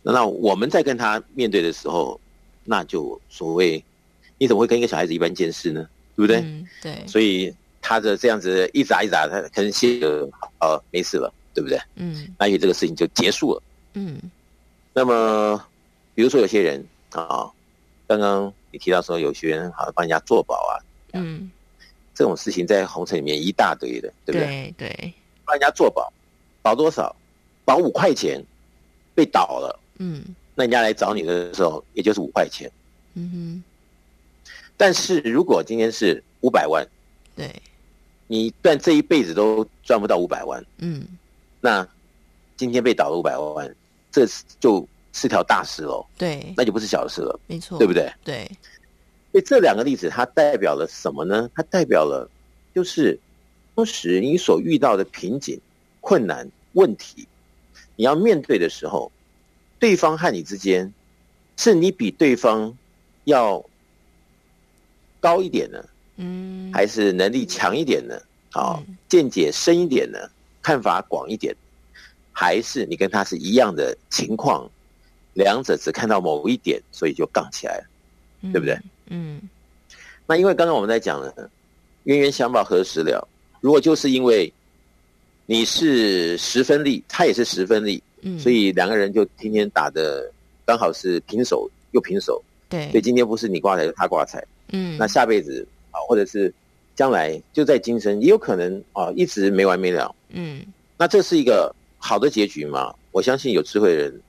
那我们在跟他面对的时候，那就所谓，你怎么会跟一个小孩子一般见识呢？对不对？嗯、对。所以他的这样子一砸一砸，他可能心就呃没事了，对不对？嗯。那因为这个事情就结束了。嗯。那么，比如说有些人啊，刚刚你提到说有些人好像帮人家做保啊，嗯，这种事情在红尘里面一大堆的，对不对？对对。帮人家做保，保多少？保五块钱，被倒了。嗯，那人家来找你的时候，也就是五块钱。嗯哼。但是如果今天是五百万，对，你但这一辈子都赚不到五百万。嗯，那今天被倒了五百万，这就是条大事喽。对，那就不是小事了。没错，对不对？对。所以这两个例子，它代表了什么呢？它代表了就是当时你所遇到的瓶颈、困难、问题，你要面对的时候。对方和你之间，是你比对方要高一点呢？嗯，还是能力强一点呢？啊，见解深一点呢？看法广一点，还是你跟他是一样的情况，两者只看到某一点，所以就杠起来了，对不对？嗯，那因为刚刚我们在讲了冤冤相报何时了？如果就是因为你是十分力，他也是十分力。嗯，所以两个人就天天打的刚好是平手又平手，对，所以今天不是你挂彩，就他挂彩，嗯，那下辈子啊，或者是将来就在今生也有可能啊，一直没完没了，嗯，那这是一个好的结局吗？我相信有智慧的人，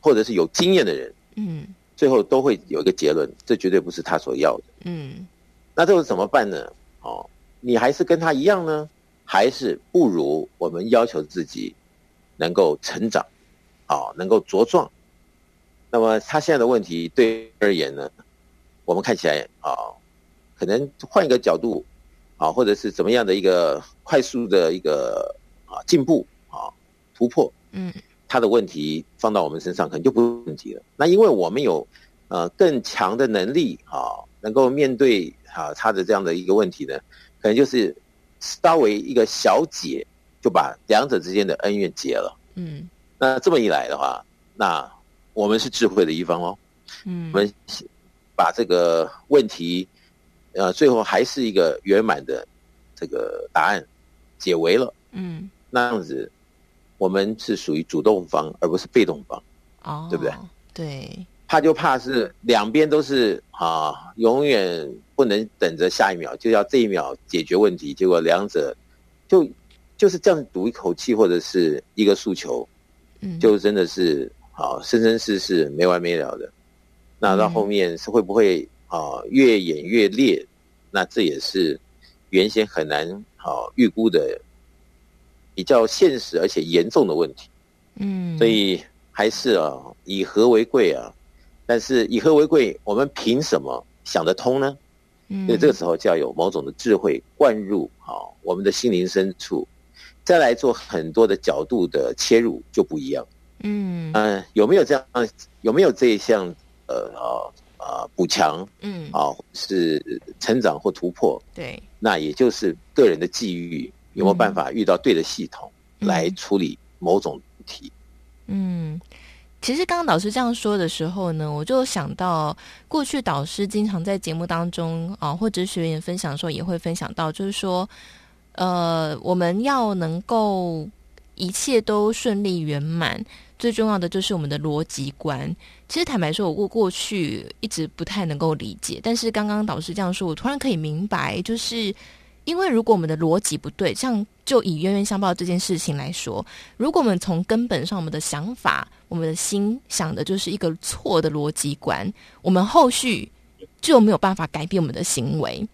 或者是有经验的人，嗯，最后都会有一个结论，这绝对不是他所要的，嗯，那这个怎么办呢？哦，你还是跟他一样呢，还是不如我们要求自己？能够成长，啊，能够茁壮。那么他现在的问题对而言呢，我们看起来啊，可能换一个角度啊，或者是怎么样的一个快速的一个啊进步啊突破，嗯，他的问题放到我们身上可能就不是问题了。那因为我们有呃更强的能力啊，能够面对啊他的这样的一个问题呢，可能就是稍微一个小解。就把两者之间的恩怨结了。嗯，那这么一来的话，那我们是智慧的一方哦。嗯，我们把这个问题，呃，最后还是一个圆满的这个答案解围了。嗯，那样子，我们是属于主动方，而不是被动方。哦，对不对？对。怕就怕是两边都是啊，永远不能等着下一秒，就要这一秒解决问题，结果两者就。就是这样赌一口气，或者是一个诉求，嗯，就真的是啊，生生世世没完没了的。那到后面是会不会啊越演越烈？那这也是原先很难啊预估的比较现实而且严重的问题。嗯，所以还是啊以和为贵啊。但是以和为贵，我们凭什么想得通呢？嗯，所以这个时候就要有某种的智慧灌入啊我们的心灵深处。再来做很多的角度的切入就不一样，嗯嗯、呃，有没有这样？有没有这一项？呃啊啊补强，嗯啊是成长或突破？对，那也就是个人的际遇，有没有办法遇到对的系统来处理某种问题？嗯，其实刚刚导师这样说的时候呢，我就想到过去导师经常在节目当中啊，或者学员分享的时候也会分享到，就是说。呃，我们要能够一切都顺利圆满，最重要的就是我们的逻辑观。其实坦白说，我过过去一直不太能够理解，但是刚刚导师这样说，我突然可以明白，就是因为如果我们的逻辑不对，像就以冤冤相报这件事情来说，如果我们从根本上我们的想法，我们的心想的就是一个错的逻辑观，我们后续就没有办法改变我们的行为。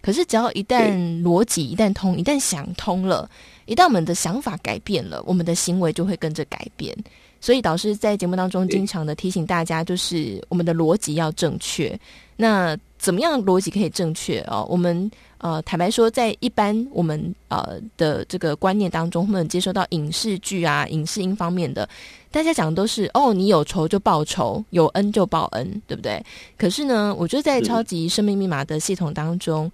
可是，只要一旦逻辑一旦通，一旦想通了，一旦我们的想法改变了，我们的行为就会跟着改变。所以导师在节目当中经常的提醒大家，就是我们的逻辑要正确。那怎么样逻辑可以正确哦？我们呃坦白说，在一般我们呃的这个观念当中，我们接收到影视剧啊、影视音方面的，大家讲的都是哦，你有仇就报仇，有恩就报恩，对不对？可是呢，我觉得在超级生命密码的系统当中，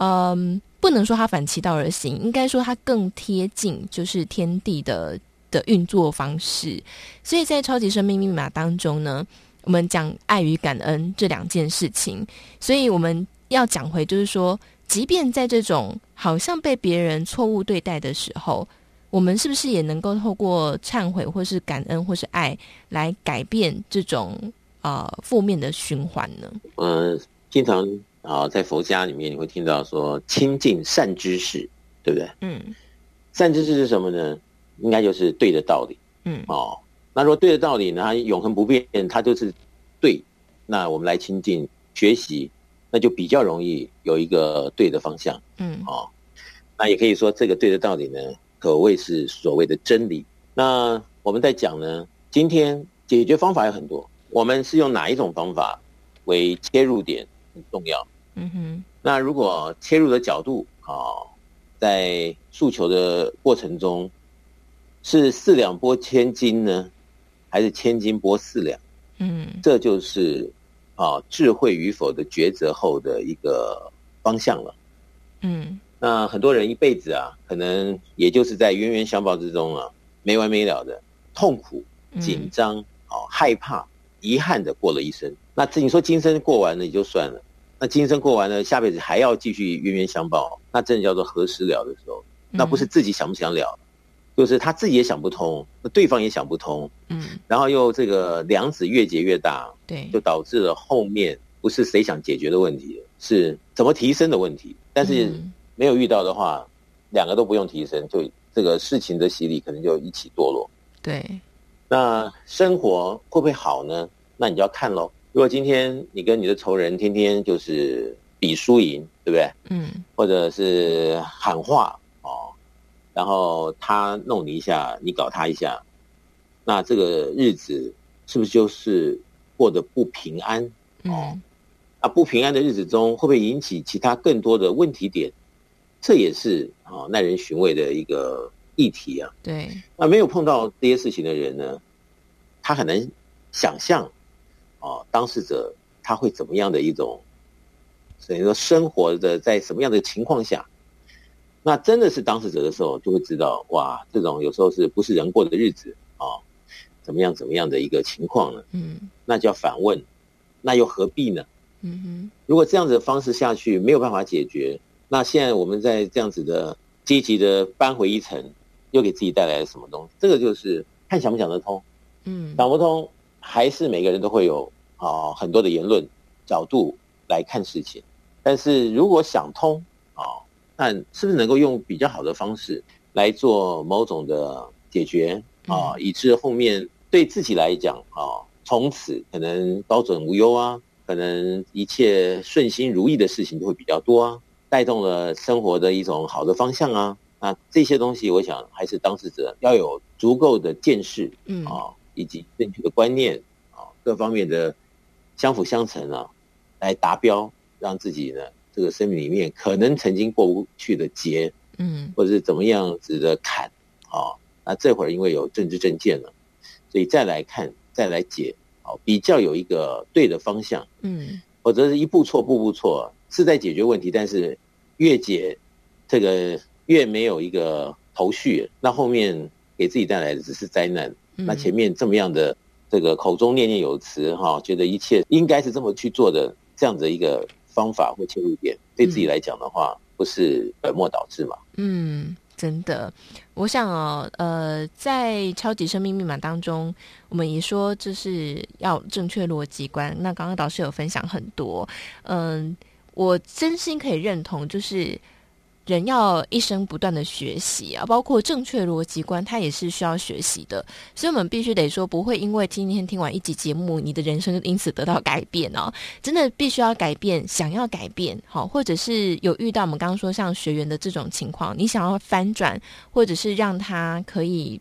嗯，不能说它反其道而行，应该说它更贴近就是天地的的运作方式。所以在超级生命密码当中呢。我们讲爱与感恩这两件事情，所以我们要讲回，就是说，即便在这种好像被别人错误对待的时候，我们是不是也能够透过忏悔，或是感恩，或是爱，来改变这种呃负面的循环呢？呃，经常啊，在佛家里面你会听到说，亲近善知识，对不对？嗯，善知识是什么呢？应该就是对的道理。嗯，哦。那如果对的道理呢，它永恒不变，它就是对。那我们来亲近学习，那就比较容易有一个对的方向。嗯，哦，那也可以说这个对的道理呢，可谓是所谓的真理。那我们在讲呢，今天解决方法有很多，我们是用哪一种方法为切入点很重要。嗯哼。那如果切入的角度啊，哦，在诉求的过程中是四两拨千斤呢？还是千斤拨四两，嗯，这就是啊智慧与否的抉择后的一个方向了，嗯，那很多人一辈子啊，可能也就是在冤冤相报之中啊，没完没了的痛苦、紧张、啊害怕、遗憾的过了一生。那你说今生过完了也就算了，那今生过完了，下辈子还要继续冤冤相报，那真的叫做何时了的时候，那不是自己想不想了？就是他自己也想不通，那对方也想不通，嗯，然后又这个梁子越结越大，对，就导致了后面不是谁想解决的问题，是怎么提升的问题。但是没有遇到的话，两个都不用提升，就这个事情的洗礼可能就一起堕落。对，那生活会不会好呢？那你就要看喽。如果今天你跟你的仇人天天就是比输赢，对不对？嗯，或者是喊话。然后他弄你一下，你搞他一下，那这个日子是不是就是过得不平安？哦，啊，不平安的日子中，会不会引起其他更多的问题点？这也是啊耐人寻味的一个议题啊。对，那没有碰到这些事情的人呢，他很难想象啊当事者他会怎么样的一种，所以说生活的在什么样的情况下。那真的是当事者的时候，就会知道哇，这种有时候是不是人过的日子啊？怎么样怎么样的一个情况呢？嗯，那就要反问，那又何必呢？嗯哼，如果这样子的方式下去没有办法解决，那现在我们在这样子的积极的扳回一城，又给自己带来了什么东西？这个就是看想不想得通。嗯，想不通，还是每个人都会有啊很多的言论角度来看事情，但是如果想通。看是不是能够用比较好的方式来做某种的解决啊，以致后面对自己来讲啊，从此可能高枕无忧啊，可能一切顺心如意的事情就会比较多啊，带动了生活的一种好的方向啊。那这些东西，我想还是当事者要有足够的见识，嗯啊，以及正确的观念啊，各方面的相辅相成啊，来达标，让自己呢。这个生命里面可能曾经过不去的结，嗯，或者是怎么样子的坎，啊，那这会儿因为有政治政见了，所以再来看，再来解，啊，比较有一个对的方向，嗯，或者是一步错步步错，是在解决问题，但是越解这个越没有一个头绪，那后面给自己带来的只是灾难。那前面这么样的这个口中念念有词，哈，觉得一切应该是这么去做的，这样的一个。方法会切入点，对自己来讲的话，嗯、不是本末倒置嘛？嗯，真的，我想哦，呃，在超级生命密码当中，我们也说这是要正确逻辑观。那刚刚导师有分享很多，嗯，我真心可以认同，就是。人要一生不断的学习啊，包括正确逻辑观，它也是需要学习的。所以，我们必须得说，不会因为今天听完一集节目，你的人生因此得到改变哦。真的必须要改变，想要改变，好，或者是有遇到我们刚刚说像学员的这种情况，你想要翻转，或者是让他可以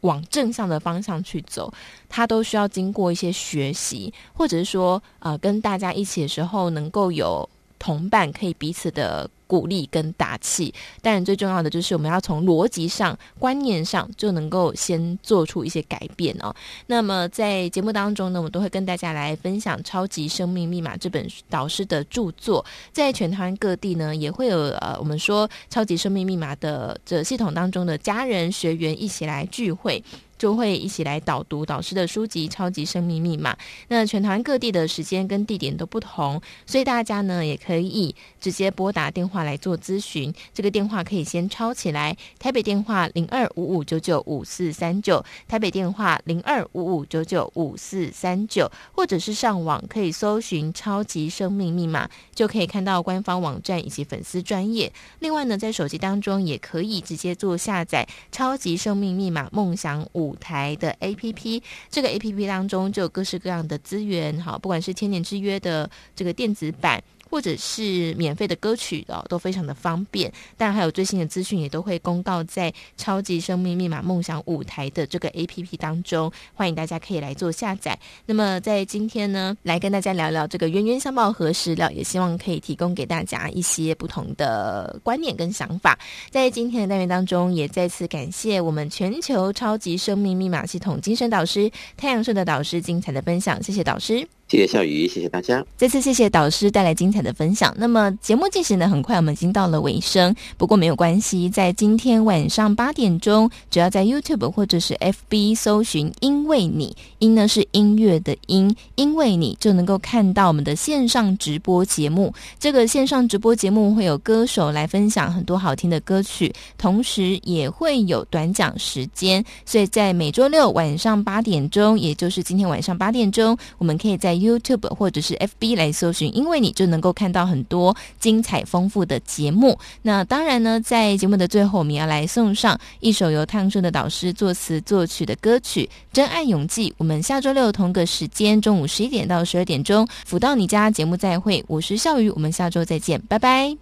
往正向的方向去走，他都需要经过一些学习，或者是说，呃，跟大家一起的时候，能够有同伴可以彼此的。鼓励跟打气，但最重要的就是我们要从逻辑上、观念上就能够先做出一些改变哦。那么在节目当中呢，我们都会跟大家来分享《超级生命密码》这本导师的著作，在全台湾各地呢也会有呃，我们说《超级生命密码》的这系统当中的家人学员一起来聚会。就会一起来导读导师的书籍《超级生命密码》。那全台各地的时间跟地点都不同，所以大家呢也可以直接拨打电话来做咨询。这个电话可以先抄起来：台北电话零二五五九九五四三九，台北电话零二五五九九五四三九，或者是上网可以搜寻《超级生命密码》，就可以看到官方网站以及粉丝专业。另外呢，在手机当中也可以直接做下载《超级生命密码梦想五》舞台的 APP，这个 APP 当中就有各式各样的资源，哈，不管是千年之约的这个电子版。或者是免费的歌曲哦，都非常的方便。当然，还有最新的资讯也都会公告在《超级生命密码梦想舞台》的这个 APP 当中，欢迎大家可以来做下载。那么，在今天呢，来跟大家聊聊这个冤冤相报何时了，也希望可以提供给大家一些不同的观念跟想法。在今天的单元当中，也再次感谢我们全球超级生命密码系统精神导师太阳社的导师精彩的分享，谢谢导师。谢谢笑鱼，谢谢大家。再次谢谢导师带来精彩的分享。那么节目进行的很快，我们已经到了尾声。不过没有关系，在今天晚上八点钟，只要在 YouTube 或者是 FB 搜寻“因为你”，音呢是音乐的音，因为你就能够看到我们的线上直播节目。这个线上直播节目会有歌手来分享很多好听的歌曲，同时也会有短讲时间。所以在每周六晚上八点钟，也就是今天晚上八点钟，我们可以在 YouTube 或者是 FB 来搜寻，因为你就能够看到很多精彩丰富的节目。那当然呢，在节目的最后，我们要来送上一首由汤顺的导师作词作曲的歌曲《真爱永记》。我们下周六同个时间，中午十一点到十二点钟，辅到你家节目再会。我是笑鱼，我们下周再见，拜拜。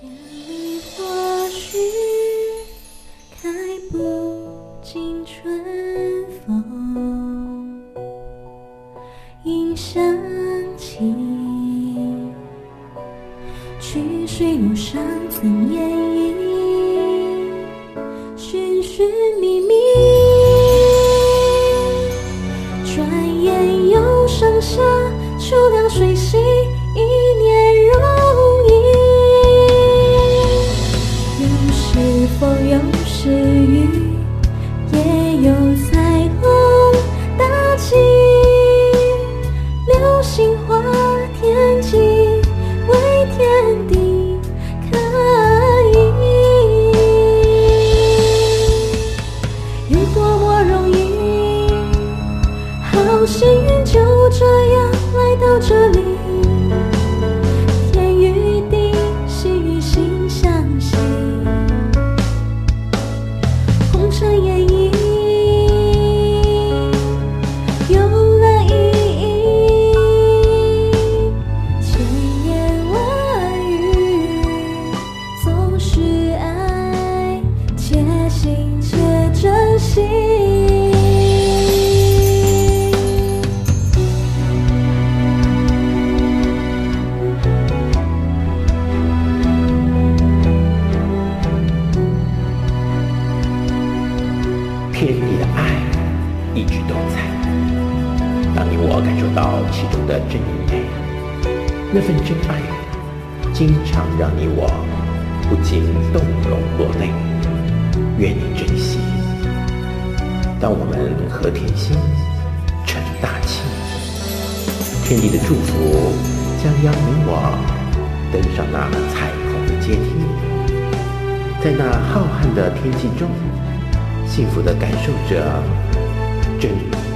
千里花开不尽春风音响起，曲水路上曾演绎，寻寻觅觅，转眼又盛夏秋凉水洗，一念容易。有时风，有时雨，当你我感受到其中的真美，那份真爱，经常让你我不禁动容落泪。愿你珍惜。当我们和天心，成大器，天地的祝福将邀你我登上那彩虹的阶梯，在那浩瀚的天际中，幸福地感受着真美。